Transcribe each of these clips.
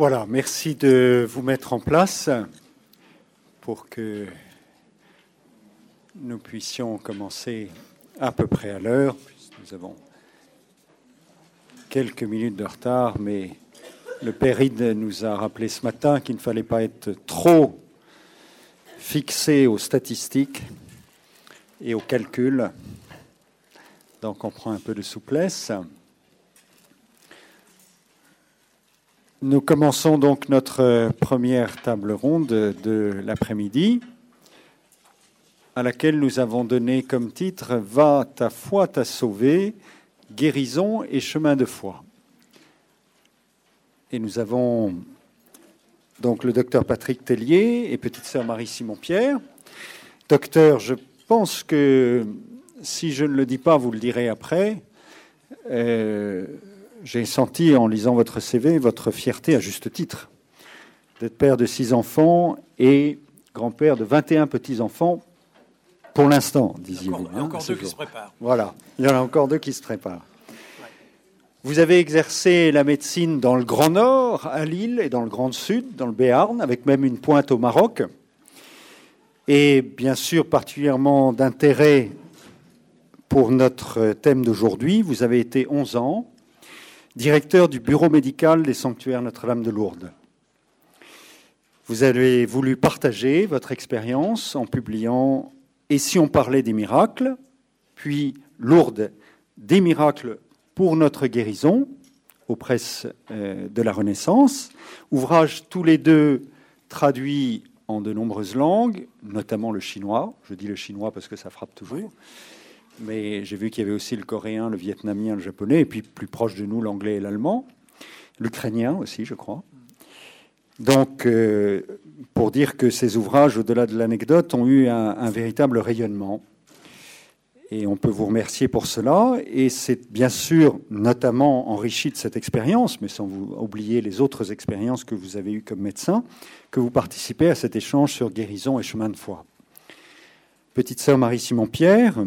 Voilà, merci de vous mettre en place pour que nous puissions commencer à peu près à l'heure. Nous avons quelques minutes de retard, mais le Péride nous a rappelé ce matin qu'il ne fallait pas être trop fixé aux statistiques et aux calculs. Donc on prend un peu de souplesse. Nous commençons donc notre première table ronde de l'après-midi, à laquelle nous avons donné comme titre Va ta foi t'a sauvé, guérison et chemin de foi. Et nous avons donc le docteur Patrick Tellier et petite sœur Marie-Simon-Pierre. Docteur, je pense que si je ne le dis pas, vous le direz après. Euh, j'ai senti en lisant votre CV votre fierté à juste titre d'être père de six enfants et grand-père de 21 petits-enfants pour l'instant, disiez-vous. Il y a encore, hein, deux qui se préparent. Voilà, il y en a encore deux qui se préparent. Vous avez exercé la médecine dans le Grand Nord, à Lille, et dans le Grand Sud, dans le Béarn, avec même une pointe au Maroc. Et bien sûr, particulièrement d'intérêt pour notre thème d'aujourd'hui, vous avez été 11 ans directeur du bureau médical des sanctuaires Notre-Dame de Lourdes. Vous avez voulu partager votre expérience en publiant Et si on parlait des miracles, puis Lourdes, des miracles pour notre guérison, aux presses euh, de la Renaissance, ouvrage tous les deux traduits en de nombreuses langues, notamment le chinois. Je dis le chinois parce que ça frappe toujours mais j'ai vu qu'il y avait aussi le coréen, le vietnamien, le japonais, et puis plus proche de nous, l'anglais et l'allemand, l'ukrainien aussi, je crois. Donc, euh, pour dire que ces ouvrages, au-delà de l'anecdote, ont eu un, véritable rayonnement. Et on peut vous remercier pour cela. Et c'est bien sûr notamment enrichi de cette expérience, mais sans vous oublier les autres expériences que vous avez eues comme médecin, que vous participez à cet échange sur guérison et chemin de foi. Petite sœur Marie-Simon-Pierre,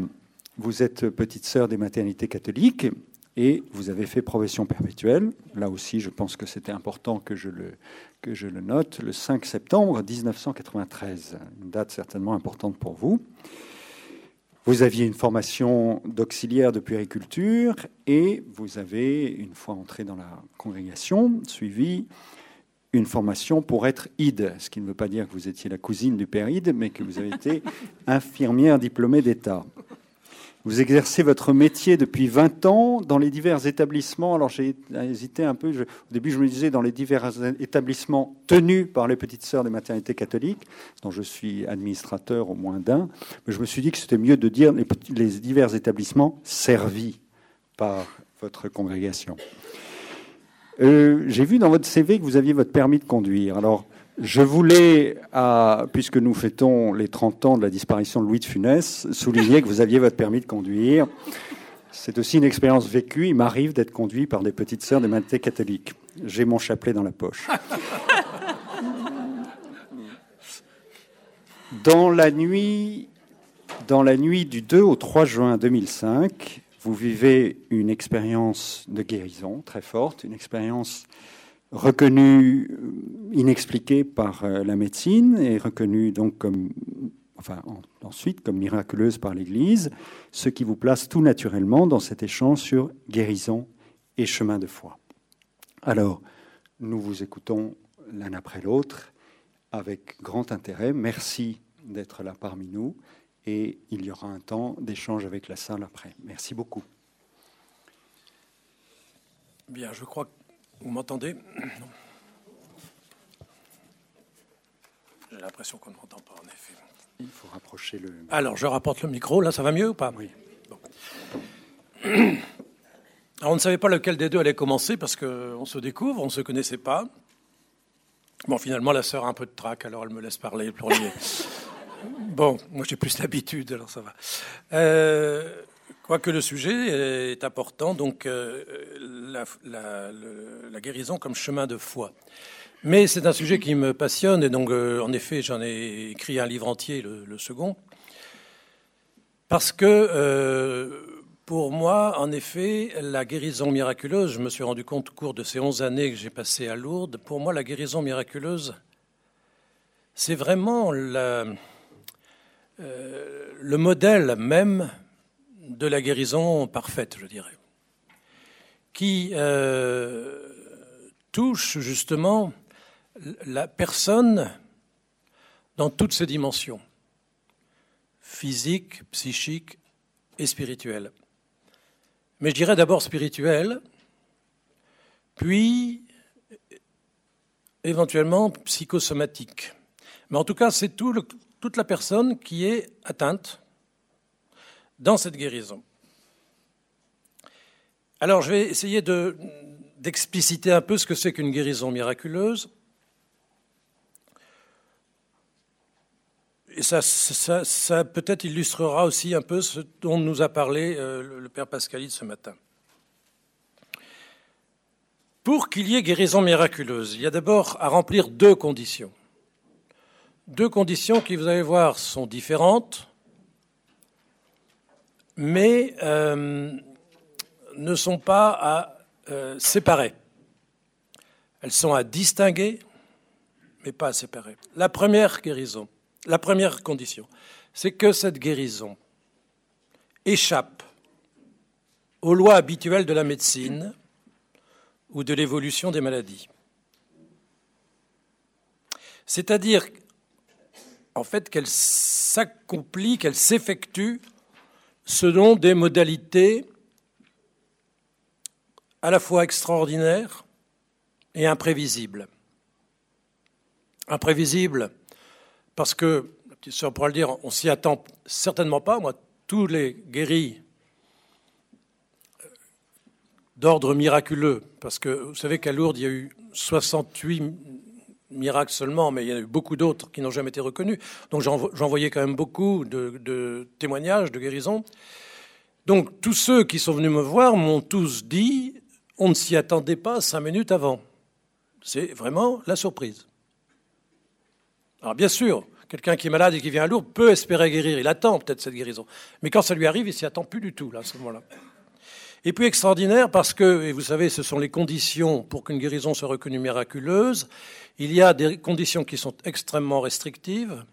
vous êtes petite sœur des maternités catholiques et vous avez fait profession perpétuelle. Là aussi, je pense que c'était important que je, le, que je le note, le 5 septembre 1993, une date certainement importante pour vous. Vous aviez une formation d'auxiliaire de puériculture et vous avez, une fois entré dans la congrégation, suivi une formation pour être ide, ce qui ne veut pas dire que vous étiez la cousine du père ide, mais que vous avez été infirmière diplômée d'État. Vous exercez votre métier depuis 20 ans dans les divers établissements. Alors j'ai hésité un peu. au début, je me disais dans les divers établissements tenus par les petites sœurs des maternités catholiques, dont je suis administrateur au moins d'un. Mais je me suis dit que c'était mieux de dire les, divers établissements servis par votre congrégation. Euh, j'ai vu dans votre CV que vous aviez votre permis de conduire. Alors, je voulais, puisque nous fêtons les 30 ans de la disparition de Louis de Funès, souligner que vous aviez votre permis de conduire. C'est aussi une expérience vécue. Il m'arrive d'être conduit par des petites sœurs des maths catholiques. J'ai mon chapelet dans la poche. Dans la nuit, dans la nuit du 2 au 3 juin 2005, vous vivez une expérience de guérison très forte, une expérience reconnue euh, inexpliquée par euh, la médecine et reconnue donc ensuite comme miraculeuse par l'Église, ce qui vous place tout naturellement dans cet échange sur guérison et chemin de foi. Alors, nous vous écoutons l'un après l'autre avec grand intérêt. Merci d'être là parmi nous et il y aura un temps d'échange avec la salle après. Merci beaucoup. Bien, je crois que vous m'entendez? J'ai l'impression qu'on ne m'entend pas, en effet. Il faut rapprocher le. Alors, je rapporte le micro. Là, ça va mieux ou pas? Oui. Alors, on ne savait pas lequel des deux allait commencer parce qu'on se découvre, on ne se connaissait pas. Bon, finalement, la sœur a un peu de trac, alors elle me laisse parler le premier. bon, moi j'ai plus d'habitude, alors ça va. Euh, Quoique le sujet est important, donc euh, la, guérison comme chemin de foi. Mais c'est un sujet qui me passionne et donc euh, en effet j'en ai écrit un livre entier, le, second, parce que euh, Pour moi, en effet, la guérison miraculeuse, je me suis rendu compte au cours de ces onze années que j'ai passées à Lourdes, pour moi, la guérison miraculeuse, c'est vraiment le modèle même de la guérison parfaite, je dirais, qui euh, touche justement la personne dans toutes ses dimensions, physique, psychique et spirituelle. Mais je dirais d'abord spirituelle, puis éventuellement psychosomatique. Mais en tout cas, c'est tout toute la personne qui est atteinte dans cette guérison. Alors, je vais essayer d'expliciter un peu ce que c'est qu'une guérison miraculeuse. Et ça, peut-être illustrera aussi un peu ce dont nous a parlé euh, le Père Pascalide ce matin. Pour qu'il y ait guérison miraculeuse, il y a d'abord à remplir deux conditions. Deux conditions qui, vous allez voir, sont différentes, mais euh, ne sont pas à euh, séparer. Elles sont à distinguer, mais pas à séparer. La première guérison, la première condition, c'est que cette guérison échappe aux lois habituelles de la médecine ou de l'évolution des maladies. C'est-à-dire, en fait, qu'elle s'accomplit, qu'elle s'effectue selon des modalités à la fois extraordinaires et imprévisibles. Imprévisibles parce que, la petite sœur pourra le dire, on s'y attend certainement pas. Moi, tous les guéris euh, d'ordre miraculeux, parce que vous savez qu'à Lourdes, il y a eu 68 miracle seulement, mais il y en a eu beaucoup d'autres qui n'ont jamais été reconnus. Donc j'en voyais quand même beaucoup de, témoignages, de guérisons. Donc tous ceux qui sont venus me voir m'ont tous dit, on ne s'y attendait pas cinq minutes avant. C'est vraiment la surprise. Alors bien sûr, quelqu'un qui est malade et qui vient à Lourdes peut espérer guérir, il attend peut-être cette guérison. Mais quand ça lui arrive, il s'y attend plus du tout, là, à ce moment-là. Et puis extraordinaire parce que, et vous savez, ce sont les conditions pour qu'une guérison soit reconnue miraculeuse, il y a des conditions qui sont extrêmement restrictives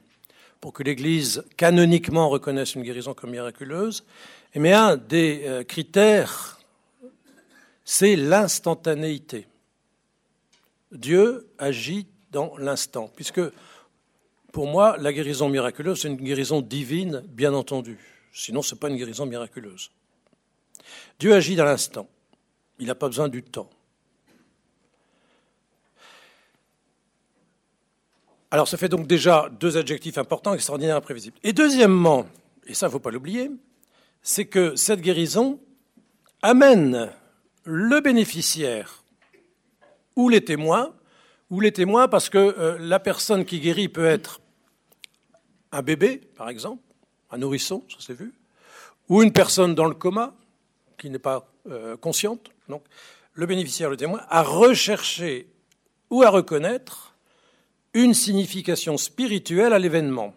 pour que l'Église canoniquement reconnaisse une guérison comme miraculeuse. Mais un des euh, critères, c'est l'instantanéité. Dieu agit dans l'instant, puisque pour moi, la guérison miraculeuse, c'est une guérison divine, bien entendu. Sinon, ce n'est pas une guérison miraculeuse. Dieu agit dans l'instant. Il n'a pas besoin du temps. Alors ça fait donc déjà deux adjectifs importants, extraordinaires, imprévisibles. Et deuxièmement, et ça ne faut pas l'oublier, c'est que cette guérison amène le bénéficiaire ou les témoins, ou les témoins parce que euh, la personne qui guérit peut être un bébé, par exemple, un nourrisson, ça s'est vu, ou une personne dans le coma qui n'est pas euh, consciente. Donc le bénéficiaire, le témoin, a recherché ou à reconnaître une signification spirituelle à l'événement.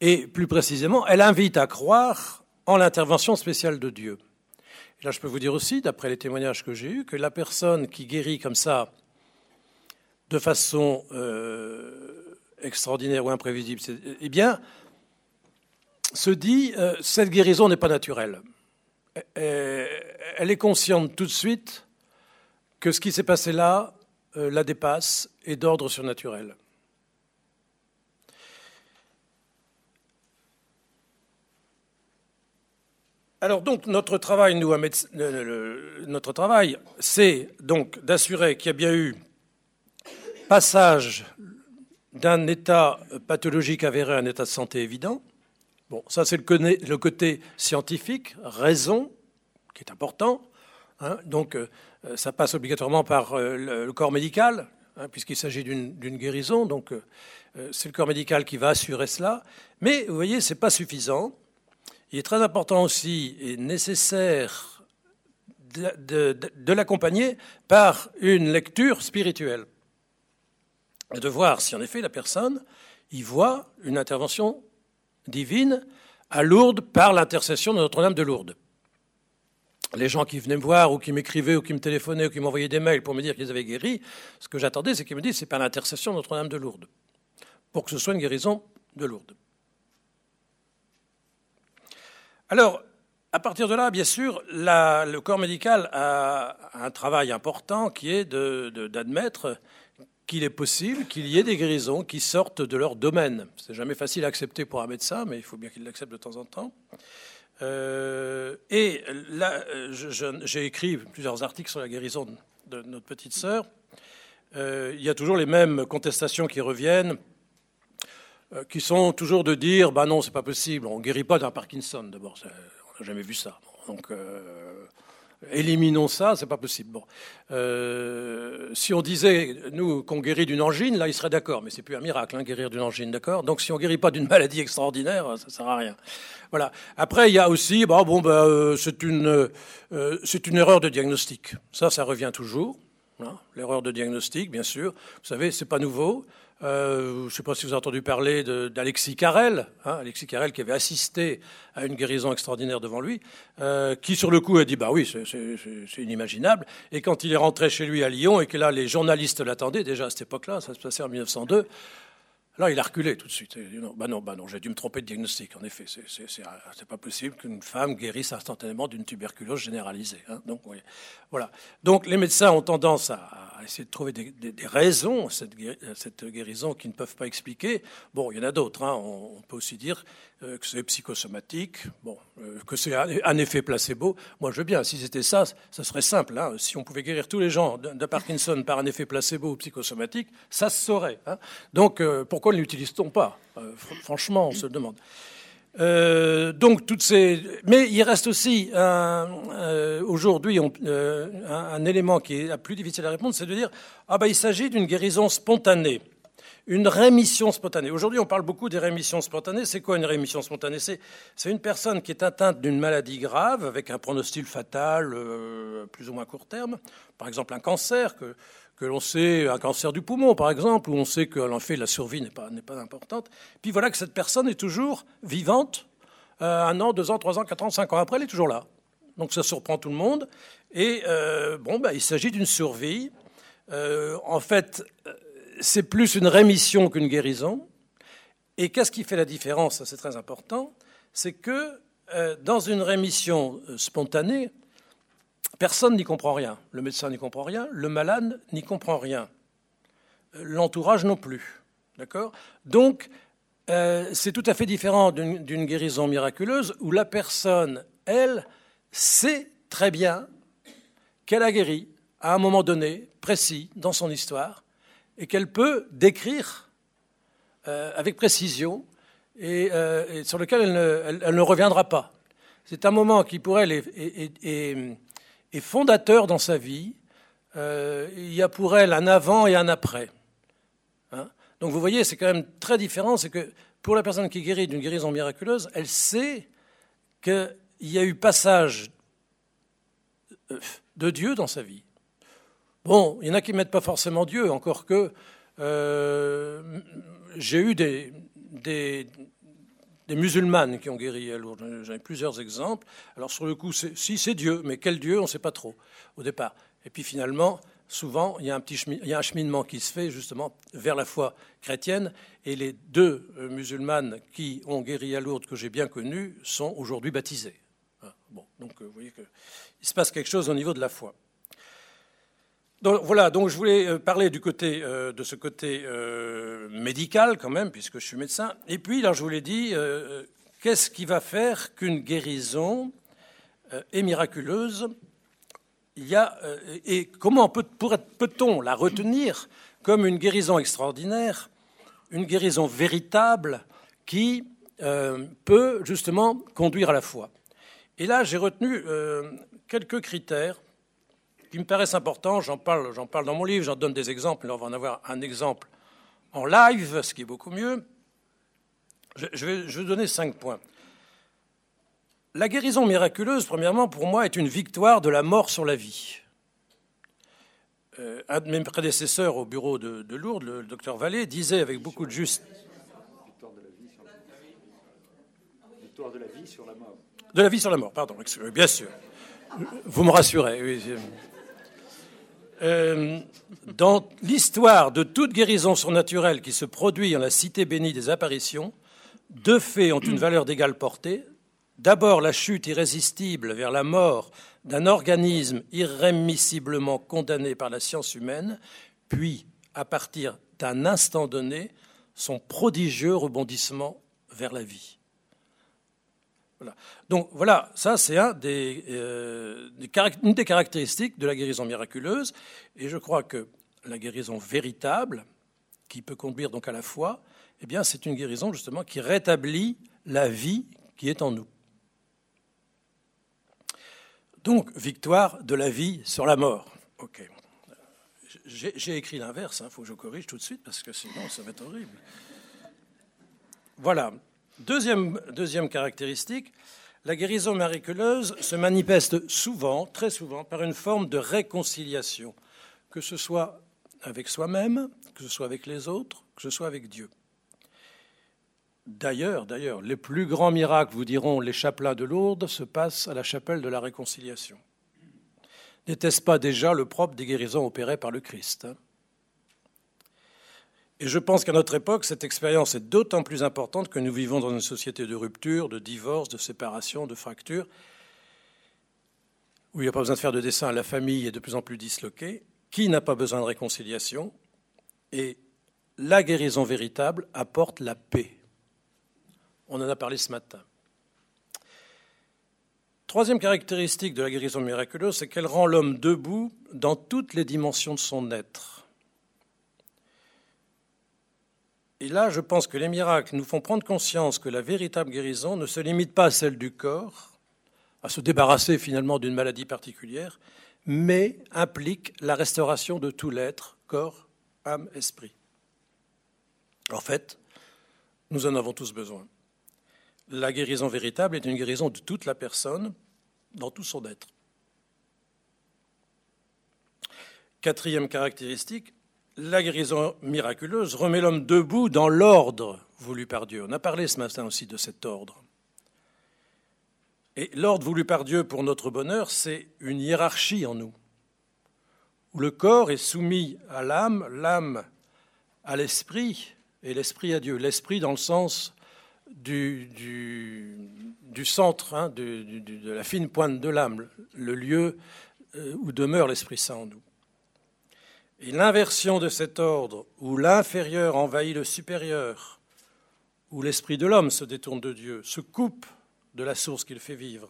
Et plus précisément, elle invite à croire en l'intervention spéciale de Dieu. Là, je peux vous dire aussi, d'après les témoignages que j'ai eus, que la personne qui guérit comme ça, de façon euh, extraordinaire ou imprévisible, eh bien, se dit, euh, cette guérison n'est pas naturelle. Elle est consciente tout de suite que ce qui s'est passé là euh, la dépasse et d'ordre surnaturel. Alors donc notre travail, nous, notre travail, c'est donc d'assurer qu'il y a bien eu passage d'un état pathologique avéré à un état de santé évident. Bon, ça c'est le, côté scientifique, raison, qui est important. Hein. donc euh, ça passe obligatoirement par euh, le corps médical, hein, puisqu'il s'agit d'une guérison. Donc, euh, c'est le corps médical qui va assurer cela. Mais vous voyez, ce n'est pas suffisant. Il est très important aussi et nécessaire de, l'accompagner par une lecture spirituelle. De voir si en effet la personne y voit une intervention divine à Lourdes par l'intercession de Notre-Dame de Lourdes. Les gens qui venaient me voir ou qui m'écrivaient ou qui me téléphonaient ou qui m'envoyaient des mails pour me dire qu'ils avaient guéri, ce que j'attendais, c'est qu'ils me disent c'est par l'intercession de Notre-Dame de Lourdes, pour que ce soit une guérison de Lourdes. Alors, à partir de là, bien sûr, le corps médical a un travail important qui est d'admettre qu'il est possible qu'il y ait des guérisons qui sortent de leur domaine. C'est jamais facile à accepter pour un médecin, mais il faut bien qu'il l'accepte de temps en temps. Euh, et là, j'ai écrit plusieurs articles sur la guérison de notre petite sœur. Euh, il y a toujours les mêmes contestations qui reviennent, qui sont toujours de dire, bah non, c'est pas possible, on guérit pas d'un Parkinson. D'abord, on n'a jamais vu ça. Donc, éliminons ça, c'est pas possible. Bon, euh, si on disait nous qu'on guérit d'une angine, là, il serait d'accord, mais c'est plus un miracle, hein, guérir d'une angine, d'accord? Donc, si on guérit pas d'une maladie extraordinaire, ça sert à rien. Voilà. Après, il y a aussi, bon, bon, bah, euh, c'est une, euh, c'est une erreur de diagnostic. Ça, ça revient toujours. Hein, l'erreur de diagnostic, bien sûr. Vous savez, c'est pas nouveau. Euh, je ne sais pas si vous avez entendu parler d'Alexis Carrel, hein, Alexis Carrel qui avait assisté à une guérison extraordinaire devant lui, euh, qui sur le coup a dit bah oui c'est inimaginable. Et quand il est rentré chez lui à Lyon et que là les journalistes l'attendaient déjà à cette époque-là, ça se passait en 1902. Là, il a reculé tout de suite. non, bah non, bah non, j'ai dû me tromper de diagnostic. En effet, c'est pas possible qu'une femme guérisse instantanément d'une tuberculose généralisée. Hein. Donc, voilà. Donc, les médecins ont tendance à, essayer de trouver des, raisons à cette, guérison qu'ils ne peuvent pas expliquer. Bon, il y en a d'autres. Hein. On, peut aussi dire euh, que c'est psychosomatique, bon, euh, que c'est un, effet placebo. Moi, je veux bien. Si c'était ça, ça serait simple. Hein. Si on pouvait guérir tous les gens de, Parkinson par un effet placebo ou psychosomatique, ça se saurait. Donc, euh, pourquoi ne l'utilise-t-on pas? Franchement, on se le demande. Euh, donc toutes ces, mais il reste aussi euh, aujourd'hui euh, un, élément qui est plus difficile à répondre, c'est de dire ah ben il s'agit d'une guérison spontanée, une rémission spontanée. Aujourd'hui on parle beaucoup des rémissions spontanées. C'est quoi une rémission spontanée? C'est c'est une personne qui est atteinte d'une maladie grave avec un pronostic fatal plus ou moins court terme, par exemple un cancer que que l'on sait, un cancer du poumon par exemple, où on sait que fait la survie n'est pas, pas importante. Puis voilà que cette personne est toujours vivante, euh, un an, deux ans, trois ans, quatre ans, cinq ans après, elle est toujours là. Donc ça surprend tout le monde. Et euh, bon, bah, il s'agit d'une survie. Euh, en fait, c'est plus une rémission qu'une guérison. Et qu'est-ce qui fait la différence C'est très important. C'est que dans une rémission spontanée, Personne n'y comprend rien. Le médecin n'y comprend rien, le malade n'y comprend rien, l'entourage non plus. D'accord? Donc, euh, c'est tout à fait différent d'une guérison miraculeuse où la personne, elle, sait très bien qu'elle a guéri à un moment donné, précis, dans son histoire, et qu'elle peut décrire euh, avec précision euh, et, sur lequel elle ne, reviendra pas. C'est un moment qui, pour elle, est fondateur dans sa vie. Euh, il y a pour elle un avant et un après. Hein. Donc vous voyez, c'est quand même très différent. C'est que pour la personne qui guérit d'une guérison miraculeuse, elle sait qu'il y a eu passage euh, de Dieu dans sa vie. Bon, il y en a qui mettent pas forcément Dieu, encore que euh, j'ai eu des, des musulmanes qui ont guéri à Lourdes. J'en ai plusieurs exemples. Alors sur le coup, si c'est Dieu, mais quel Dieu, on ne sait pas trop au départ. Et puis finalement, souvent, il y, a un petit il y a un cheminement qui se fait justement vers la foi chrétienne. Et les deux euh, musulmanes qui ont guéri à Lourdes, que j'ai bien connues, sont aujourd'hui baptisés. Hein, bon, donc euh, vous voyez qu'il se passe quelque chose au niveau de la foi. Donc, voilà, donc je voulais euh, parler du côté, euh, de ce côté euh, médical quand même, puisque je suis médecin. Et puis, là, je vous l'ai dit, qu'est-ce qui va faire qu'une guérison est miraculeuse? Et comment peut-on la retenir comme une guérison extraordinaire, une guérison véritable qui peut justement conduire à la foi? Et là, j'ai retenu quelques critères qui me paraissent importants. J'en parle, j'en parle dans mon livre, j'en donne des exemples. Là, on va en avoir un exemple en live, ce qui est beaucoup mieux. Je, vais, je vais donner cinq points. La guérison miraculeuse, premièrement, pour moi, est une victoire de la mort sur la vie. Euh, un de mes prédécesseurs au bureau de, Lourdes, le docteur Vallée, disait avec beaucoup de justesse victoire de la vie sur la mort. De la vie sur la mort, pardon, bien sûr. Vous me rassurez, oui. Euh, dans l'histoire de toute guérison surnaturelle qui se produit en la cité bénie des apparitions, deux faits ont une valeur d'égale portée. D'abord, la chute irrésistible vers la mort d'un organisme irrémissiblement condamné par la science humaine, puis, à partir d'un instant donné, son prodigieux rebondissement vers la vie. Donc voilà, ça c'est euh, une des caractéristiques de la guérison miraculeuse, et je crois que la guérison véritable, qui peut conduire donc à la foi, eh bien c'est une guérison justement qui rétablit la vie qui est en nous. Donc victoire de la vie sur la mort. Ok. J'ai écrit l'inverse, il hein, faut que je corrige tout de suite parce que sinon ça va être horrible. Voilà. Deuxième, caractéristique, la guérison miraculeuse se manifeste souvent, très souvent, par une forme de réconciliation, que ce soit avec soi-même, que ce soit avec les autres, que ce soit avec Dieu. D'ailleurs, les plus grands miracles, vous diront, les chapelains de Lourdes, se passent à la chapelle de la réconciliation. N'était-ce pas déjà le propre des guérisons opérées par le Christ hein? Et je pense qu'à notre époque, cette expérience est d'autant plus importante que nous vivons dans une société de rupture, de divorce, de séparation, de fracture, où il n'y a pas besoin de faire de dessin, la famille est de plus en plus disloquée. Qui n'a pas besoin de réconciliation? Et la guérison véritable apporte la paix. On en a parlé ce matin. Troisième caractéristique de la guérison miraculeuse, c'est qu'elle rend l'homme debout dans toutes les dimensions de son être. Et là, je pense que les miracles nous font prendre conscience que la véritable guérison ne se limite pas à celle du corps, à se débarrasser finalement d'une maladie particulière, mais implique la restauration de tout l'être, corps, âme, esprit. En fait, nous en avons tous besoin. La guérison véritable est une guérison de toute la personne, dans tout son être. Quatrième caractéristique, la guérison miraculeuse remet l'homme debout dans l'ordre voulu par Dieu. On a parlé ce matin aussi de cet ordre. Et l'ordre voulu par Dieu pour notre bonheur, c'est une hiérarchie en nous, où le corps est soumis à l'âme, l'âme à l'esprit, et l'esprit à Dieu. L'esprit dans le sens du, centre, hein, de la fine pointe de l'âme, le lieu euh, où demeure l'Esprit Saint en nous. Et l'inversion de cet ordre, où l'inférieur envahit le supérieur, où l'esprit de l'homme se détourne de Dieu, se coupe de la source qu'il fait vivre,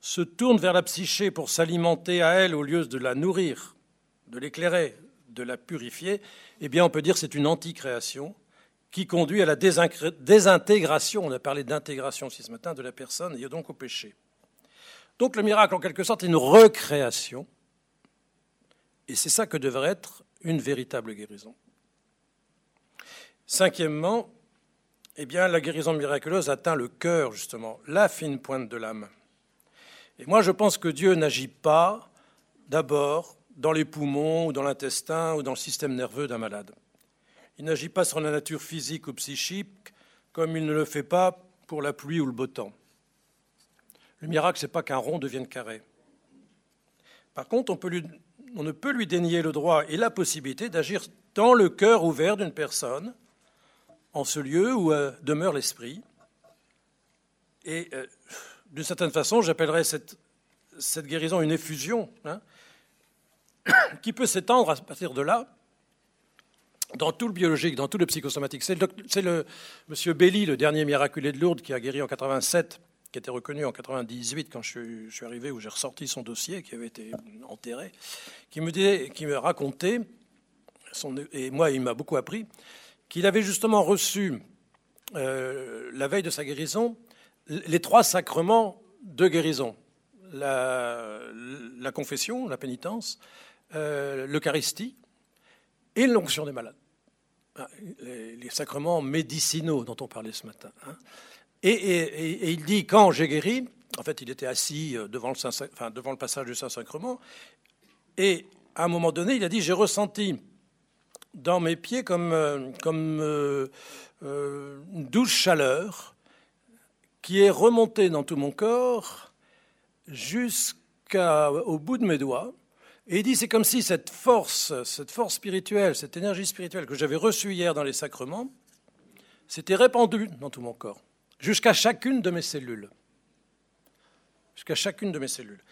se tourne vers la psyché pour s'alimenter à elle au lieu de la nourrir, de l'éclairer, de la purifier, eh bien on peut dire que c'est une anticréation qui conduit à la désintégration, on a parlé d'intégration aussi ce matin, de la personne et donc au péché. Donc le miracle en quelque sorte est une recréation et c'est ça que devrait être une véritable guérison. Cinquièmement, eh bien, la guérison miraculeuse atteint le cœur, justement, la fine pointe de l'âme. Et moi, je pense que Dieu n'agit pas d'abord dans les poumons ou dans l'intestin ou dans le système nerveux d'un malade. Il n'agit pas sur la nature physique ou psychique comme il ne le fait pas pour la pluie ou le beau temps. Le miracle, ce n'est pas qu'un rond devienne carré. Par contre, on peut lui on ne peut lui dénier le droit et la possibilité d'agir dans le cœur ouvert d'une personne, en ce lieu où euh, demeure l'esprit. Et euh, d'une certaine façon, j'appellerais cette, guérison une effusion, hein, qui peut s'étendre à partir de là dans tout le biologique, dans tout le psychosomatique. C'est le, le, M. Belli, le dernier miraculé de Lourdes, qui a guéri en 87 qui était reconnu en 98 quand je suis, arrivé, où j'ai ressorti son dossier qui avait été enterré, qui me, disait, qui me racontait, et moi il m'a beaucoup appris, qu'il avait justement reçu euh, la veille de sa guérison les trois sacrements de guérison la, confession, la pénitence, euh, l'Eucharistie et l'onction des malades. Ah, les, sacrements médicinaux dont on parlait ce matin. Hein. Et, il dit, quand j'ai guéri, en fait, il était assis euh, devant le, passage du Saint-Sacrement, et à un moment donné, il a dit, j'ai ressenti dans mes pieds comme, euh, euh, une douce chaleur qui est remontée dans tout mon corps jusqu'au bout de mes doigts. Et il dit, c'est comme si cette force, cette force spirituelle, cette énergie spirituelle que j'avais reçue hier dans les sacrements, s'était répandue dans tout mon corps, jusqu'à chacune de mes cellules. Jusqu'à chacune de mes cellules.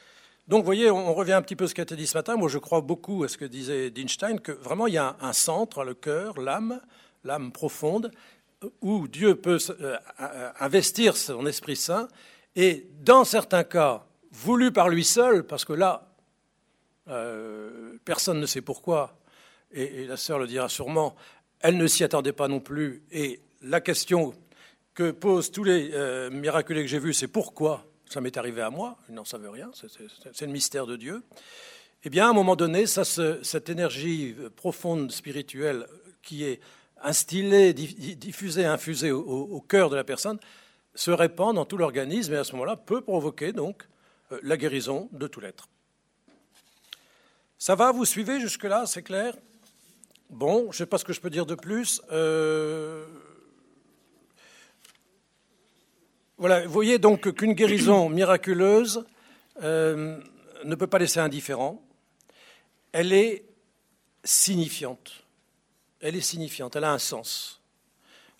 Donc, vous voyez, on revient un petit peu à ce qui a été dit ce matin. Moi, je crois beaucoup à ce que disait Einstein, que vraiment, il y a un centre, le cœur, l'âme, l'âme profonde, où Dieu peut euh, investir son Esprit Saint, et dans certains cas, voulu par lui seul, parce que là, euh, personne ne sait pourquoi, et, la sœur le dira sûrement, elle ne s'y attendait pas non plus, et la question que posent tous les euh, miraculés que j'ai vus, c'est pourquoi ça m'est arrivé à moi, ils n'en savent rien, c'est le mystère de Dieu. Eh bien, à un moment donné, cette énergie profonde spirituelle qui est instillée, diffusée, infusée au, cœur de la personne, se répand dans tout l'organisme et à ce moment-là peut provoquer donc euh, la guérison de tout l'être. Ça va, vous suivez jusque-là, c'est clair? Bon, je ne sais pas ce que je peux dire de plus. Euh, voilà, voyez donc qu'une guérison miraculeuse euh, ne peut pas laisser indifférent. Elle est signifiante. Elle est signifiante, elle a un sens.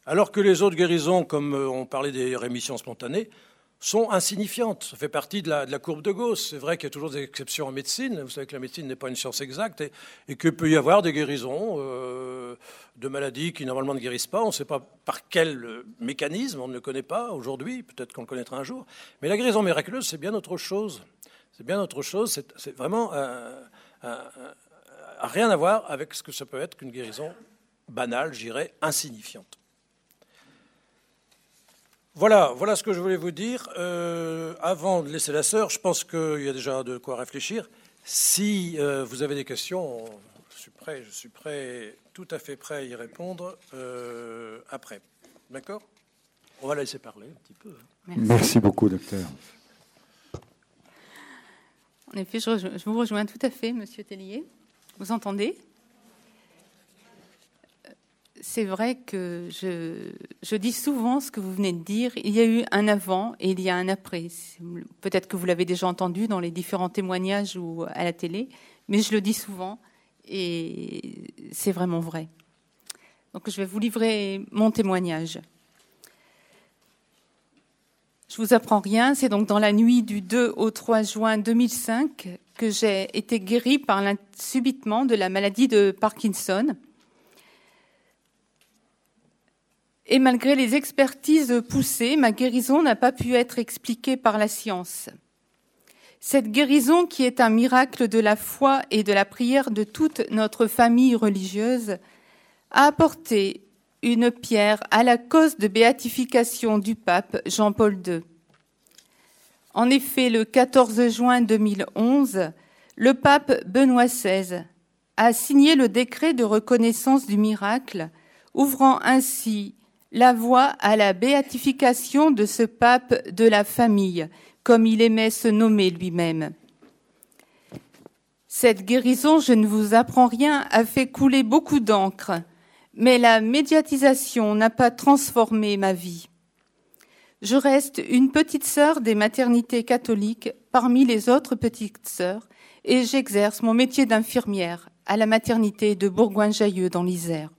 Alors que les autres guérisons, comme on parlait des rémissions spontanées, sont insignifiantes. Ça fait partie de la, courbe de Gauss. C'est vrai qu'il y a toujours des exceptions en médecine. Vous savez que la médecine n'est pas une science exacte et, et qu'il peut y avoir des guérisons euh, de maladies qui normalement ne guérissent pas. On ne sait pas par quel mécanisme, on ne le connaît pas aujourd'hui. Peut-être qu'on le connaîtra un jour. Mais la guérison miraculeuse, c'est bien autre chose. C'est bien autre chose. C'est vraiment rien à voir avec ce que ça peut être qu'une guérison banale, j'irais, insignifiante. Voilà, voilà ce que je voulais vous dire. Euh, avant de laisser la sœur, je pense qu'il y a déjà de quoi réfléchir. Si euh, vous avez des questions, je suis prêt, je suis prêt, tout à fait prêt à y répondre euh, après. D'accord? On va la laisser parler un petit peu. Hein. Merci, beaucoup, docteur. En effet, je, je, vous rejoins tout à fait, Monsieur Tellier. Vous entendez? C'est vrai que je, dis souvent ce que vous venez de dire. Il y a eu un avant et il y a un après. Peut-être que vous l'avez déjà entendu dans les différents témoignages ou à la télé, mais je le dis souvent et c'est vraiment vrai. Donc je vais vous livrer mon témoignage. Je vous apprends rien, c'est donc dans la nuit du 2 au 3 juin 2005 que j'ai été guérie par subitement de la maladie de Parkinson. Et malgré les expertises poussées, ma guérison n'a pas pu être expliquée par la science. Cette guérison, qui est un miracle de la foi et de la prière de toute notre famille religieuse, a apporté une pierre à la cause de béatification du pape Jean-Paul II. En effet, le 14 juin 2011, le pape Benoît XVI a signé le décret de reconnaissance du miracle, ouvrant ainsi la voie à la béatification de ce pape de la famille, comme il aimait se nommer lui-même. Cette guérison, je ne vous apprends rien, a fait couler beaucoup d'encre, mais la médiatisation n'a pas transformé ma vie. Je reste une petite sœur des maternités catholiques parmi les autres petites sœurs et j'exerce mon métier d'infirmière à la maternité de Bourgoin-Jailleux dans l'Isère.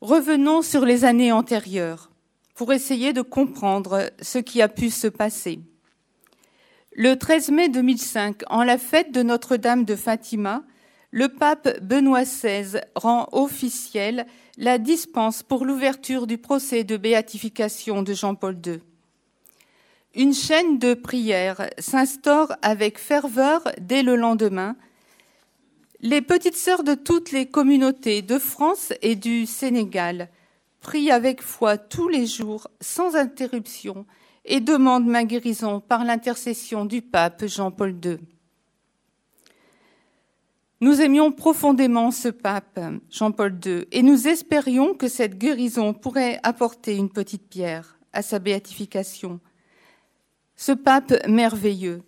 Revenons sur les années antérieures pour essayer de comprendre ce qui a pu se passer. Le 13 mai 2005, en la fête de Notre-Dame de Fatima, le pape Benoît XVI rend officielle la dispense pour l'ouverture du procès de béatification de Jean-Paul II. Une chaîne de prières s'instaure avec ferveur dès le lendemain les petites sœurs de toutes les communautés de France et du Sénégal prient avec foi tous les jours, sans interruption, et demandent ma guérison par l'intercession du pape Jean-Paul II. Nous aimions profondément ce pape, Jean-Paul II, et nous espérions que cette guérison pourrait apporter une petite pierre à sa béatification. Ce pape merveilleux,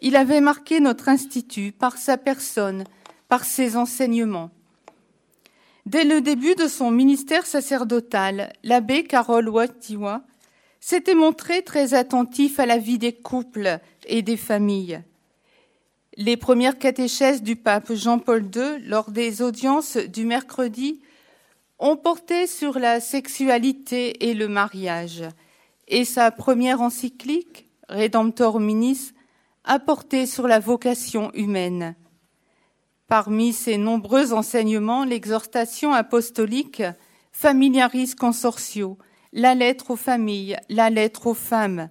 il avait marqué notre institut par sa personne, par ses enseignements. Dès le début de son ministère sacerdotal, l'abbé Carole Watiwa s'était montré très attentif à la vie des couples et des familles. Les premières catéchèses du pape Jean-Paul II, lors des audiences du mercredi, ont porté sur la sexualité et le mariage, et sa première encyclique, Redemptor Minis, a porté sur la vocation humaine. Parmi ses nombreux enseignements, l'exhortation apostolique Familiaris Consortio, la lettre aux familles, la lettre aux femmes,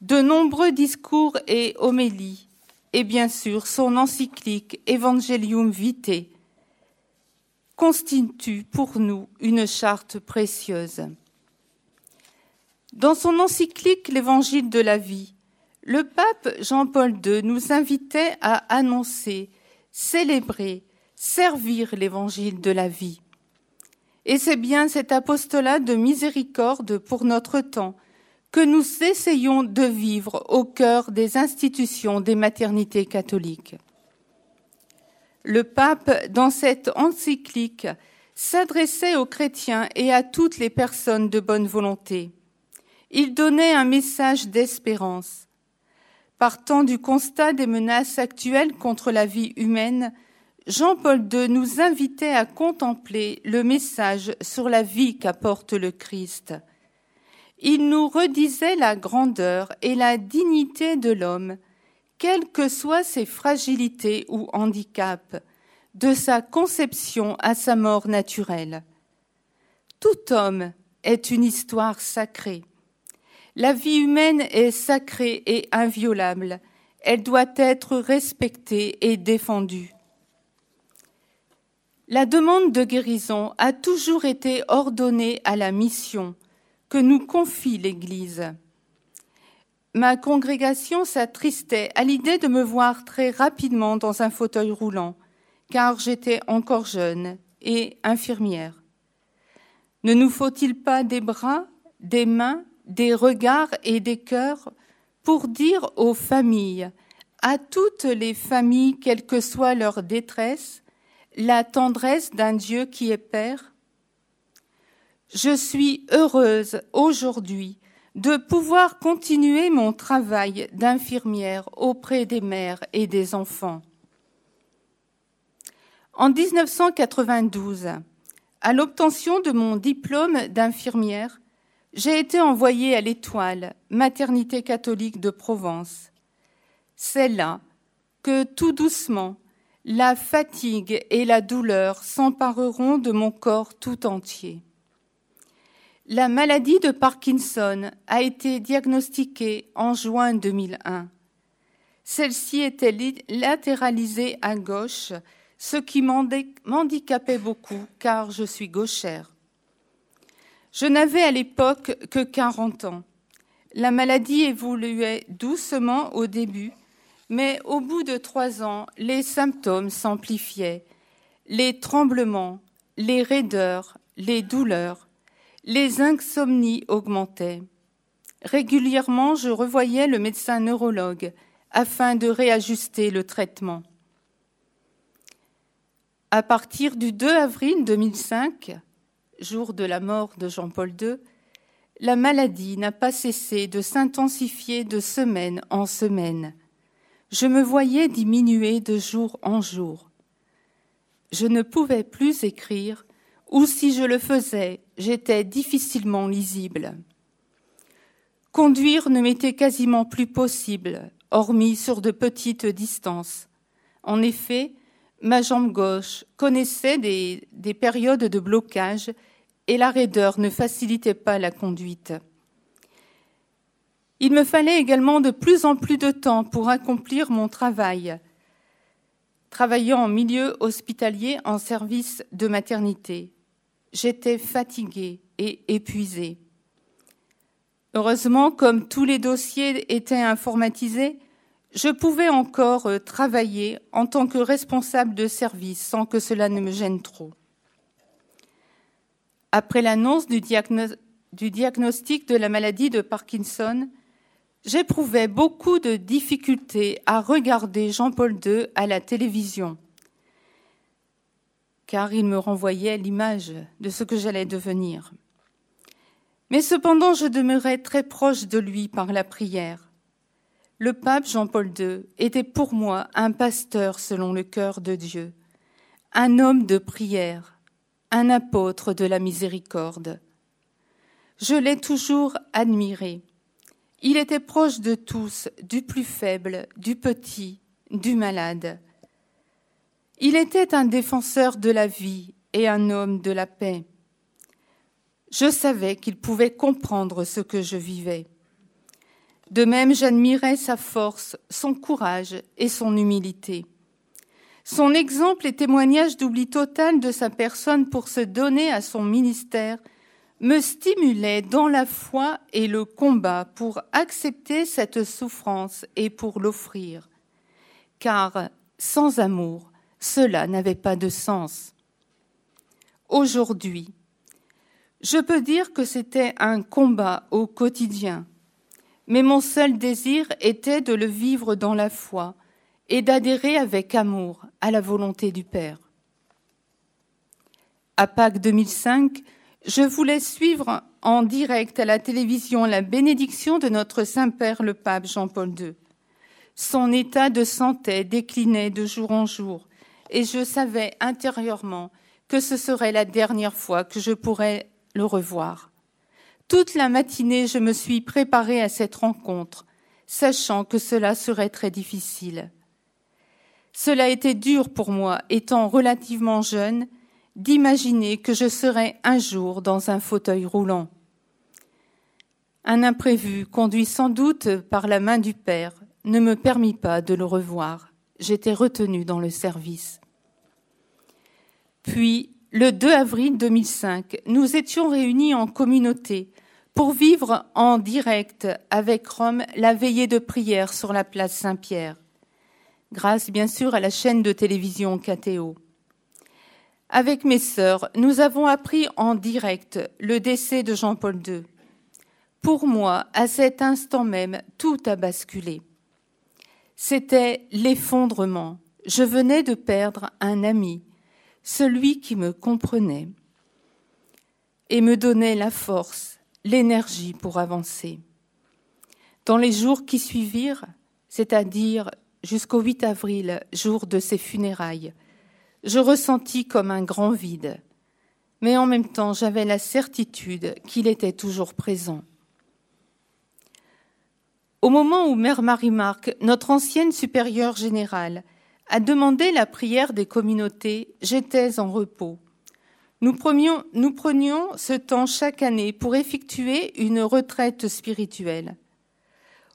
de nombreux discours et homélies, et bien sûr son encyclique Evangelium Vitae, constitue pour nous une charte précieuse. Dans son encyclique L'Évangile de la vie, le pape Jean-Paul II nous invitait à annoncer, célébrer, servir l'Évangile de la vie. Et c'est bien cet apostolat de miséricorde pour notre temps que nous essayons de vivre au cœur des institutions des maternités catholiques. Le pape, dans cette encyclique, s'adressait aux chrétiens et à toutes les personnes de bonne volonté. Il donnait un message d'espérance. Partant du constat des menaces actuelles contre la vie humaine, Jean-Paul II nous invitait à contempler le message sur la vie qu'apporte le Christ. Il nous redisait la grandeur et la dignité de l'homme, quelles que soient ses fragilités ou handicaps, de sa conception à sa mort naturelle. Tout homme est une histoire sacrée. La vie humaine est sacrée et inviolable. Elle doit être respectée et défendue. La demande de guérison a toujours été ordonnée à la mission que nous confie l'Église. Ma congrégation s'attristait à l'idée de me voir très rapidement dans un fauteuil roulant, car j'étais encore jeune et infirmière. Ne nous faut-il pas des bras, des mains, des regards et des cœurs pour dire aux familles, à toutes les familles, quelle que soit leur détresse, la tendresse d'un Dieu qui est Père Je suis heureuse aujourd'hui de pouvoir continuer mon travail d'infirmière auprès des mères et des enfants. En 1992, à l'obtention de mon diplôme d'infirmière, j'ai été envoyée à l'Étoile, maternité catholique de Provence. C'est là que tout doucement la fatigue et la douleur s'empareront de mon corps tout entier. La maladie de Parkinson a été diagnostiquée en juin 2001. Celle-ci était latéralisée à gauche, ce qui m'handicapait beaucoup car je suis gauchère. Je n'avais à l'époque que 40 ans. La maladie évoluait doucement au début mais au bout de trois ans, les symptômes s'amplifiaient. Les tremblements, les raideurs, les douleurs, les insomnies augmentaient. Régulièrement, je revoyais le médecin neurologue afin de réajuster le traitement. À partir du 2 avril 2005, jour de la mort de Jean-Paul II, la maladie n'a pas cessé de s'intensifier de semaine en semaine je me voyais diminuer de jour en jour. Je ne pouvais plus écrire, ou si je le faisais, j'étais difficilement lisible. Conduire ne m'était quasiment plus possible, hormis sur de petites distances. En effet, ma jambe gauche connaissait des, des périodes de blocage et la raideur ne facilitait pas la conduite. Il me fallait également de plus en plus de temps pour accomplir mon travail, travaillant en milieu hospitalier en service de maternité. J'étais fatiguée et épuisée. Heureusement, comme tous les dossiers étaient informatisés, je pouvais encore euh, travailler en tant que responsable de service sans que cela ne me gêne trop. Après l'annonce du, diagnostic de la maladie de Parkinson, j'éprouvais beaucoup de difficultés à regarder Jean-Paul II à la télévision, car il me renvoyait l'image de ce que j'allais devenir. Mais cependant, je demeurais très proche de lui par la prière. Le pape Jean-Paul II était pour moi un pasteur selon le cœur de Dieu, un homme de prière, un apôtre de la miséricorde. Je l'ai toujours admiré. Il était proche de tous, du plus faible, du petit, du malade. Il était un défenseur de la vie et un homme de la paix. Je savais qu'il pouvait comprendre ce que je vivais. De même, j'admirais sa force, son courage et son humilité. Son exemple et témoignage d'oubli total de sa personne pour se donner à son ministère me stimulaient dans la foi et le combat pour accepter cette souffrance et pour l'offrir. Car sans amour, cela n'avait pas de sens. Aujourd'hui, je peux dire que c'était un combat au quotidien, mais mon seul désir était de le vivre dans la foi et d'adhérer avec amour à la volonté du Père. À Pâques 2005, je voulais suivre en direct à la télévision la bénédiction de notre Saint-Père le Pape Jean-Paul II. Son état de santé déclinait de jour en jour, et je savais intérieurement que ce serait la dernière fois que je pourrais le revoir. Toute la matinée, je me suis préparée à cette rencontre, sachant que cela serait très difficile. Cela a dur pour moi, étant relativement jeune, d'imaginer que je serais un jour dans un fauteuil roulant. Un imprévu, conduit sans doute par la main du Père, ne me permit pas de le revoir. J'étais retenue dans le service. Puis, le 2 avril 2005, nous étions réunis en communauté pour vivre en direct avec Rome la veillée de prière sur la place Saint-Pierre, grâce bien sûr à la chaîne de télévision KTO. Avec mes sœurs, nous avons appris en direct le décès de Jean-Paul II. Pour moi, à cet instant même, tout a basculé. C'était l'effondrement. Je venais de perdre un ami, celui qui me comprenait et me donnait la force, l'énergie pour avancer. Dans les jours qui suivirent, c'est-à-dire jusqu'au 8 avril, jour de ses funérailles, je ressentis comme un grand vide, mais en même temps j'avais la certitude qu'il était toujours présent. Au moment où Mère Marie-Marc, notre ancienne supérieure générale, à demander la prière des communautés, j'étais en repos. Nous prenions ce temps chaque année pour effectuer une retraite spirituelle.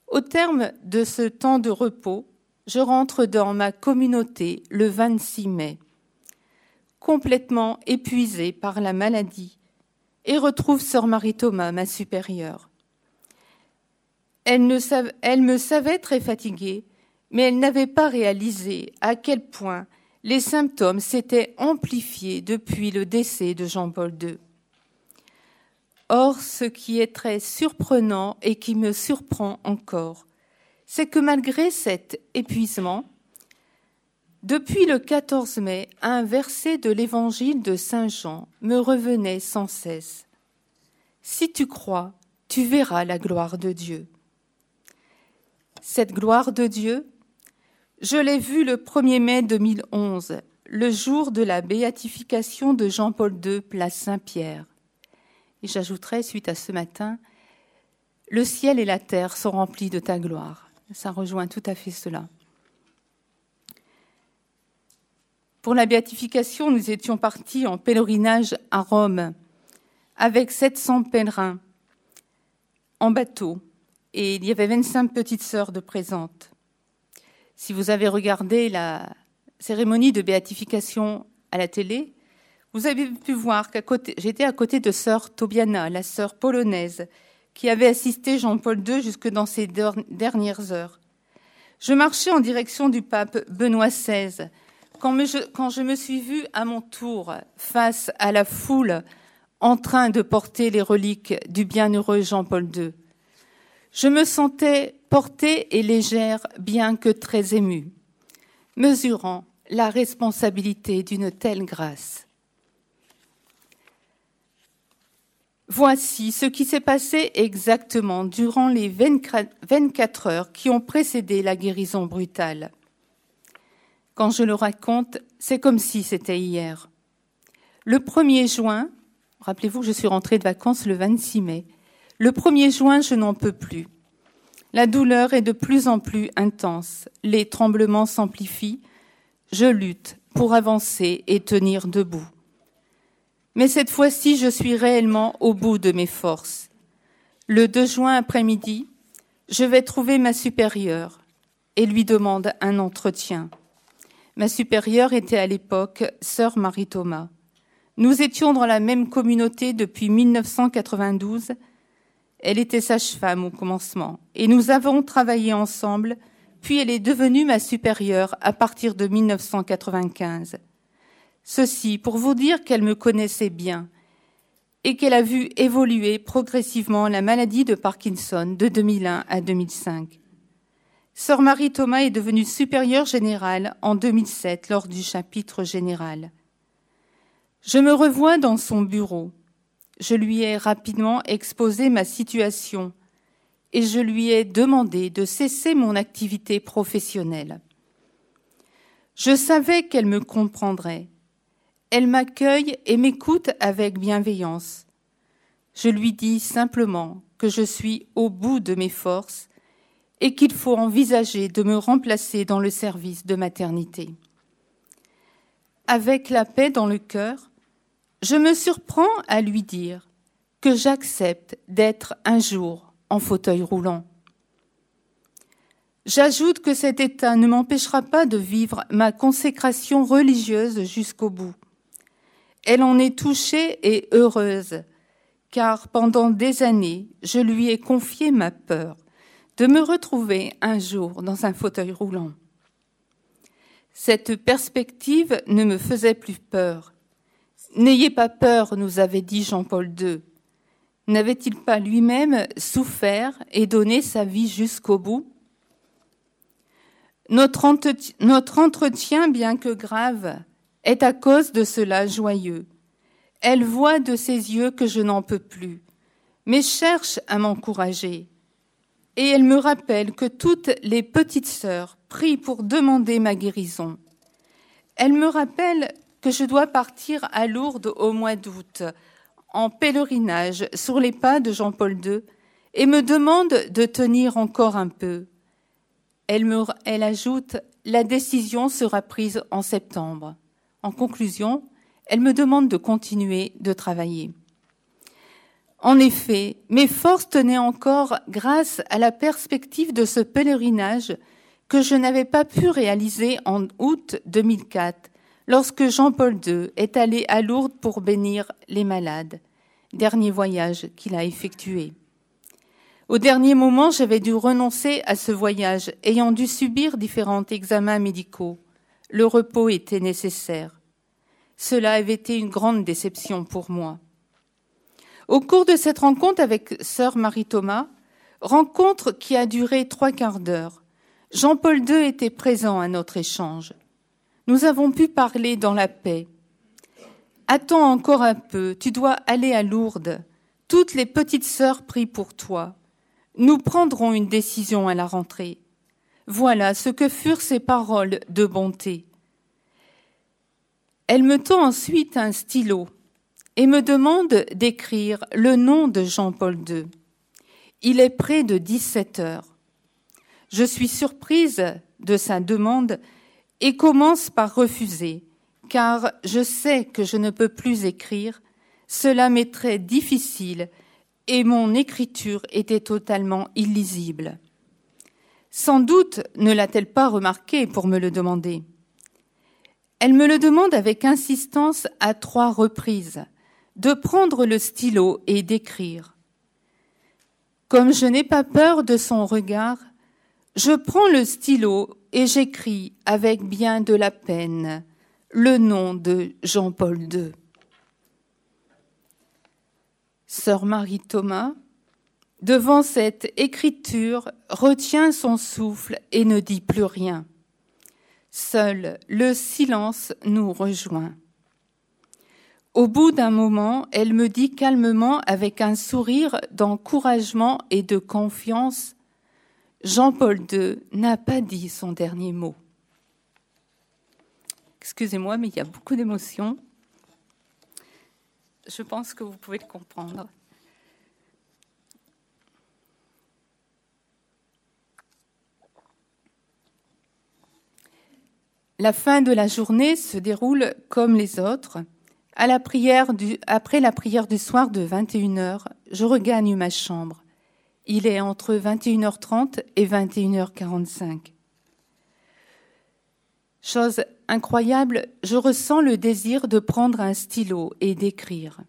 Au terme de ce temps de repos, je rentre dans ma communauté le 26 mai, complètement épuisée par la maladie, et retrouve sœur Marie-Thomas, ma supérieure. Elle, elle me savait très fatiguée mais elle n'avait pas réalisé à quel point les symptômes s'étaient amplifiés depuis le décès de Jean-Paul II. Or, ce qui est très surprenant et qui me surprend encore, c'est que malgré cet épuisement, depuis le 14 mai, un verset de l'évangile de Saint Jean me revenait sans cesse. Si tu crois, tu verras la gloire de Dieu. Cette gloire de Dieu, je l'ai vu le 1er mai 2011, le jour de la béatification de Jean-Paul II, place Saint-Pierre. Et j'ajouterai, suite à ce matin, le ciel et la terre sont remplis de ta gloire. Ça rejoint tout à fait cela. Pour la béatification, nous étions partis en pèlerinage à Rome avec 700 pèlerins en bateau et il y avait 25 petites sœurs de présentes. Si vous avez regardé la cérémonie de béatification à la télé, vous avez pu voir qu'à côté, j'étais à côté de sœur Tobiana, la sœur polonaise, qui avait assisté Jean-Paul II jusque dans ses dernières heures. Je marchais en direction du pape Benoît XVI quand, quand je me suis vue à mon tour face à la foule en train de porter les reliques du bienheureux Jean-Paul II. Je me sentais portée et légère, bien que très émue, mesurant la responsabilité d'une telle grâce. Voici ce qui s'est passé exactement durant les 24 heures qui ont précédé la guérison brutale. Quand je le raconte, c'est comme si c'était hier. Le 1er juin, rappelez-vous je suis rentrée de vacances le 26 mai, le 1er juin, je n'en peux plus. La douleur est de plus en plus intense, les tremblements s'amplifient, je lutte pour avancer et tenir debout. Mais cette fois-ci, je suis réellement au bout de mes forces. Le 2 juin après-midi, je vais trouver ma supérieure et lui demande un entretien. Ma supérieure était à l'époque sœur Marie Thomas. Nous étions dans la même communauté depuis 1992. Elle était sage-femme au commencement et nous avons travaillé ensemble, puis elle est devenue ma supérieure à partir de 1995. Ceci pour vous dire qu'elle me connaissait bien et qu'elle a vu évoluer progressivement la maladie de Parkinson de 2001 à 2005. Sœur Marie Thomas est devenue supérieure générale en 2007 lors du chapitre général. Je me revois dans son bureau. Je lui ai rapidement exposé ma situation et je lui ai demandé de cesser mon activité professionnelle. Je savais qu'elle me comprendrait elle m'accueille et m'écoute avec bienveillance. Je lui dis simplement que je suis au bout de mes forces et qu'il faut envisager de me remplacer dans le service de maternité. Avec la paix dans le cœur, je me surprends à lui dire que j'accepte d'être un jour en fauteuil roulant. J'ajoute que cet état ne m'empêchera pas de vivre ma consécration religieuse jusqu'au bout. Elle en est touchée et heureuse, car pendant des années, je lui ai confié ma peur de me retrouver un jour dans un fauteuil roulant. Cette perspective ne me faisait plus peur. N'ayez pas peur, nous avait dit Jean-Paul II. N'avait-il pas lui-même souffert et donné sa vie jusqu'au bout? Notre, entretien, bien que grave, est à cause de cela joyeux. Elle voit de ses yeux que je n'en peux plus, mais cherche à m'encourager. Et elle me rappelle que toutes les petites sœurs prient pour demander ma guérison. Elle me rappelle que je dois partir à Lourdes au mois d'août, en pèlerinage sur les pas de Jean-Paul II, et me demande de tenir encore un peu. Elle, me, elle ajoute La décision sera prise en septembre. En conclusion, elle me demande de continuer de travailler. En effet, mes forces tenaient encore grâce à la perspective de ce pèlerinage que je n'avais pas pu réaliser en août 2004, lorsque Jean-Paul II est allé à Lourdes pour bénir les malades, dernier voyage qu'il a effectué. Au dernier moment, j'avais dû renoncer à ce voyage, ayant dû subir différents examens médicaux le repos était nécessaire. Cela avait été une grande déception pour moi. Au cours de cette rencontre avec sœur Marie Thomas, rencontre qui a duré trois quarts d'heure, Jean-Paul II était présent à notre échange. Nous avons pu parler dans la paix. Attends encore un peu, tu dois aller à Lourdes. Toutes les petites sœurs prient pour toi. Nous prendrons une décision à la rentrée. Voilà ce que furent ces paroles de bonté. Elle me tend ensuite un stylo et me demande d'écrire le nom de Jean-Paul II. Il est près de 17 heures. Je suis surprise de sa demande et commence par refuser, car je sais que je ne peux plus écrire, cela m'est très difficile et mon écriture était totalement illisible. Sans doute ne l'a-t-elle pas remarqué pour me le demander. Elle me le demande avec insistance à trois reprises, de prendre le stylo et d'écrire. Comme je n'ai pas peur de son regard, je prends le stylo et j'écris avec bien de la peine le nom de Jean-Paul II. Sœur Marie Thomas devant cette écriture, retient son souffle et ne dit plus rien. Seul le silence nous rejoint. Au bout d'un moment, elle me dit calmement, avec un sourire d'encouragement et de confiance, Jean-Paul II n'a pas dit son dernier mot. Excusez-moi, mais il y a beaucoup d'émotions. Je pense que vous pouvez le comprendre. La fin de la journée se déroule comme les autres. Après la prière du soir de 21h, je regagne ma chambre. Il est entre 21h30 et 21h45. Chose incroyable, je ressens le désir de prendre un stylo et d'écrire.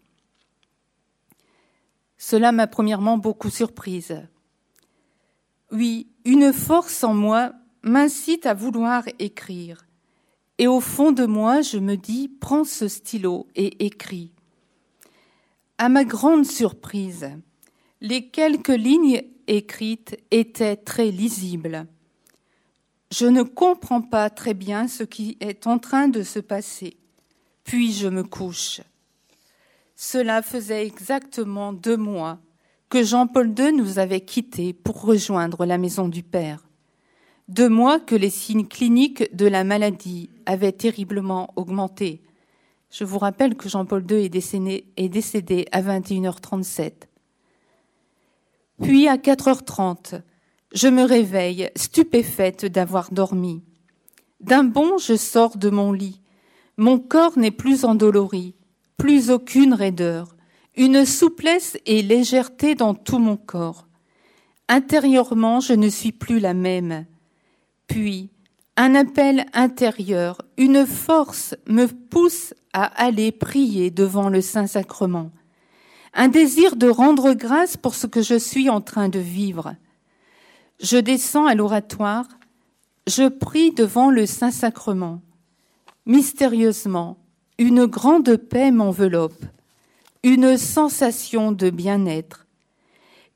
Cela m'a premièrement beaucoup surprise. Oui, une force en moi m'incite à vouloir écrire. Et au fond de moi, je me dis, prends ce stylo et écris. À ma grande surprise, les quelques lignes écrites étaient très lisibles. Je ne comprends pas très bien ce qui est en train de se passer. Puis je me couche. Cela faisait exactement deux mois que Jean-Paul II nous avait quittés pour rejoindre la maison du Père. Deux mois que les signes cliniques de la maladie avaient terriblement augmenté. Je vous rappelle que Jean-Paul II est décédé, à 21h37. Puis à 4h30, je me réveille, stupéfaite d'avoir dormi. D'un bond, je sors de mon lit. Mon corps n'est plus endolori, plus aucune raideur, une souplesse et légèreté dans tout mon corps. Intérieurement, je ne suis plus la même. Puis, un appel intérieur, une force me pousse à aller prier devant le Saint-Sacrement. Un désir de rendre grâce pour ce que je suis en train de vivre. Je descends à l'oratoire, je prie devant le Saint-Sacrement. Mystérieusement, une grande paix m'enveloppe, une sensation de bien-être,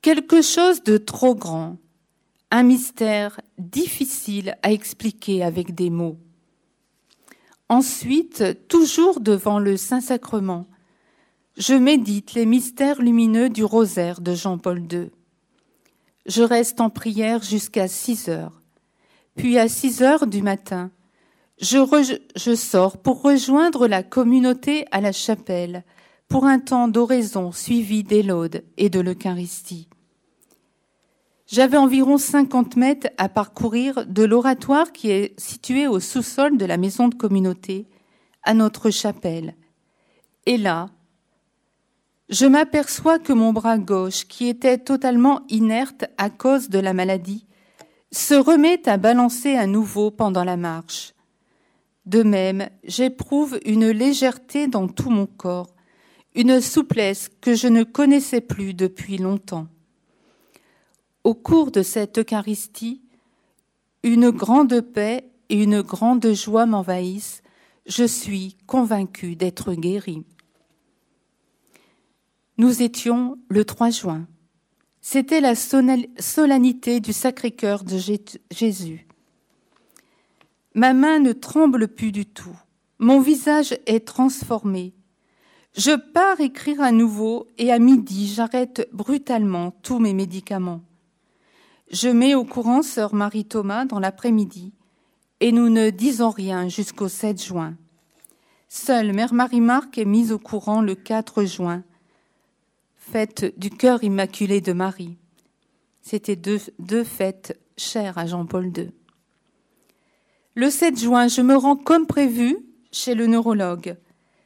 quelque chose de trop grand, un mystère difficile à expliquer avec des mots. Ensuite, toujours devant le Saint-Sacrement, je médite les mystères lumineux du rosaire de Jean-Paul II. Je reste en prière jusqu'à six heures. Puis à six heures du matin, je, sors pour rejoindre la communauté à la chapelle pour un temps d'oraison suivi laudes et de l'Eucharistie. J'avais environ 50 mètres à parcourir de l'oratoire qui est situé au sous-sol de la maison de communauté à notre chapelle. Et là, je m'aperçois que mon bras gauche, qui était totalement inerte à cause de la maladie, se remet à balancer à nouveau pendant la marche. De même, j'éprouve une légèreté dans tout mon corps, une souplesse que je ne connaissais plus depuis longtemps. Au cours de cette Eucharistie, une grande paix et une grande joie m'envahissent. Je suis convaincu d'être guéri. Nous étions le 3 juin. C'était la solennité du Sacré-Cœur de Jésus. Ma main ne tremble plus du tout. Mon visage est transformé. Je pars écrire à nouveau et à midi, j'arrête brutalement tous mes médicaments. Je mets au courant sœur Marie-Thomas dans l'après-midi et nous ne disons rien jusqu'au 7 juin. Seule mère Marie-Marc est mise au courant le 4 juin, fête du cœur immaculé de Marie. C'était deux, deux fêtes chères à Jean-Paul II. Le 7 juin, je me rends comme prévu chez le neurologue.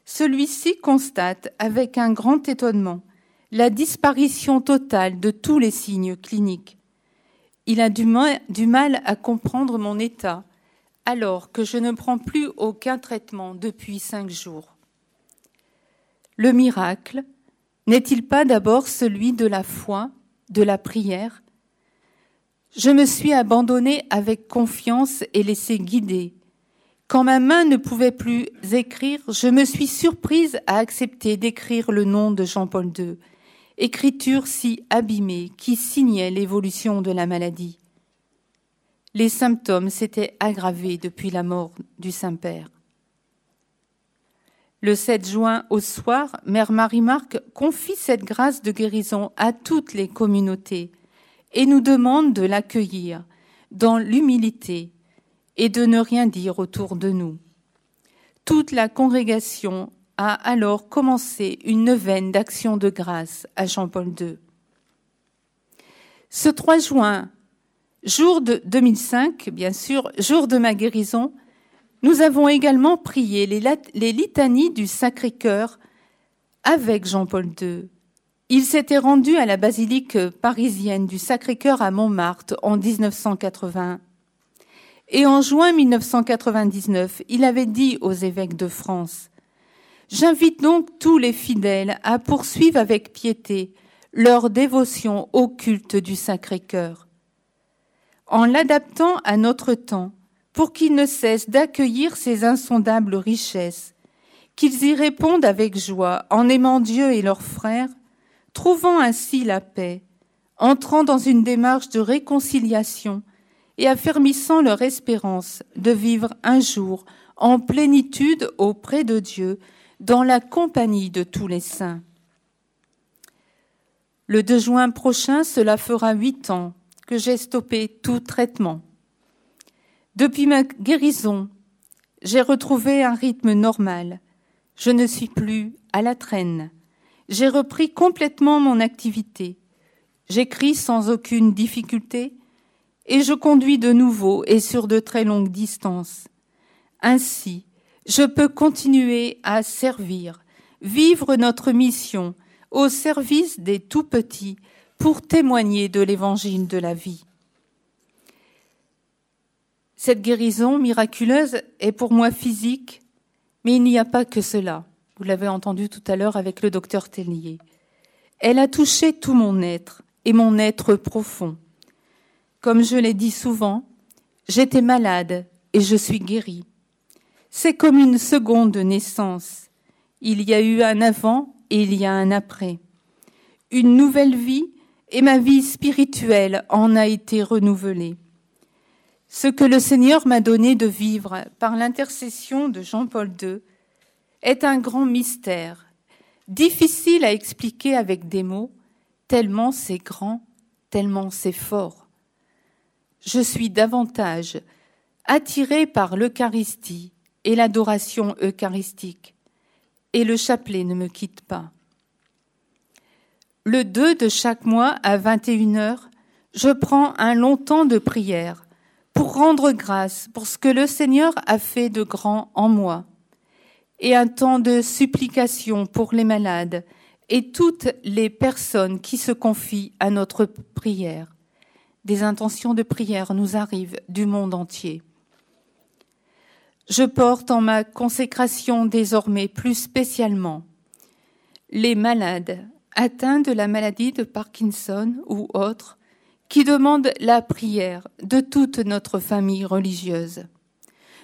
Celui-ci constate avec un grand étonnement la disparition totale de tous les signes cliniques il a du mal, à comprendre mon état, alors que je ne prends plus aucun traitement depuis cinq jours. Le miracle n'est-il pas d'abord celui de la foi, de la prière? Je me suis abandonnée avec confiance et laissée guider. Quand ma main ne pouvait plus écrire, je me suis surprise à accepter d'écrire le nom de Jean-Paul II écriture si abîmée qui signait l'évolution de la maladie. Les symptômes s'étaient aggravés depuis la mort du Saint-Père. Le 7 juin au soir, Mère Marie-Marc confie cette grâce de guérison à toutes les communautés et nous demande de l'accueillir dans l'humilité et de ne rien dire autour de nous. Toute la congrégation a alors commencé une neuvaine d'action de grâce à Jean-Paul II. Ce 3 juin, jour de 2005, bien sûr, jour de ma guérison, nous avons également prié les, les litanies du Sacré-Cœur avec Jean-Paul II. Il s'était rendu à la basilique parisienne du Sacré-Cœur à Montmartre en 1980. Et en juin 1999, il avait dit aux évêques de France J'invite donc tous les fidèles à poursuivre avec piété leur dévotion au culte du Sacré-Cœur. En l'adaptant à notre temps, pour qu'ils ne cessent d'accueillir ces insondables richesses, qu'ils y répondent avec joie en aimant Dieu et leurs frères, trouvant ainsi la paix, entrant dans une démarche de réconciliation et affermissant leur espérance de vivre un jour en plénitude auprès de Dieu, dans la compagnie de tous les saints. Le 2 juin prochain, cela fera huit ans que j'ai stoppé tout traitement. Depuis ma guérison, j'ai retrouvé un rythme normal. Je ne suis plus à la traîne. J'ai repris complètement mon activité. J'écris sans aucune difficulté et je conduis de nouveau et sur de très longues distances. Ainsi, je peux continuer à servir, vivre notre mission au service des tout petits pour témoigner de l'évangile de la vie. Cette guérison miraculeuse est pour moi physique, mais il n'y a pas que cela. Vous l'avez entendu tout à l'heure avec le docteur Tellier. Elle a touché tout mon être et mon être profond. Comme je l'ai dit souvent, j'étais malade et je suis guérie. C'est comme une seconde naissance. Il y a eu un avant et il y a un après. Une nouvelle vie et ma vie spirituelle en a été renouvelée. Ce que le Seigneur m'a donné de vivre par l'intercession de Jean-Paul II est un grand mystère, difficile à expliquer avec des mots, tellement c'est grand, tellement c'est fort. Je suis davantage attiré par l'Eucharistie et l'adoration eucharistique, et le chapelet ne me quitte pas. Le 2 de chaque mois à 21 heures, je prends un long temps de prière pour rendre grâce pour ce que le Seigneur a fait de grand en moi, et un temps de supplication pour les malades et toutes les personnes qui se confient à notre prière. Des intentions de prière nous arrivent du monde entier. Je porte en ma consécration désormais plus spécialement les malades atteints de la maladie de Parkinson ou autres qui demande la prière de toute notre famille religieuse.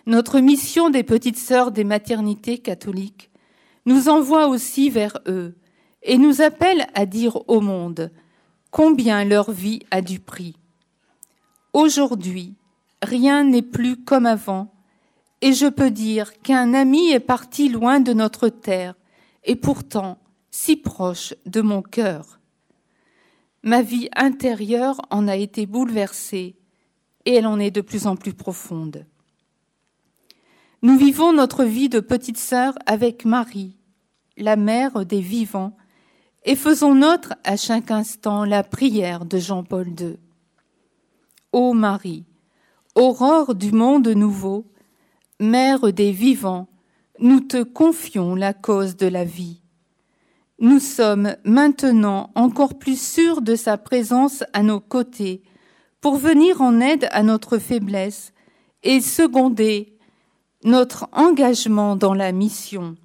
Notre mission des petites sœurs des maternités catholiques nous envoie aussi vers eux et nous appelle à dire au monde combien leur vie a du prix. Aujourd'hui, rien n'est plus comme avant, et je peux dire qu'un ami est parti loin de notre terre, et pourtant si proche de mon cœur. Ma vie intérieure en a été bouleversée et elle en est de plus en plus profonde. Nous vivons notre vie de petite sœur avec Marie, la mère des vivants, et faisons notre à chaque instant la prière de Jean-Paul II. Ô Marie, aurore du monde nouveau, mère des vivants, nous te confions la cause de la vie nous sommes maintenant encore plus sûrs de sa présence à nos côtés pour venir en aide à notre faiblesse et seconder notre engagement dans la mission.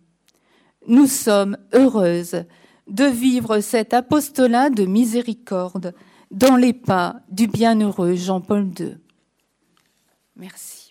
Nous sommes heureuses de vivre cet apostolat de miséricorde dans les pas du bienheureux Jean-Paul II. Merci.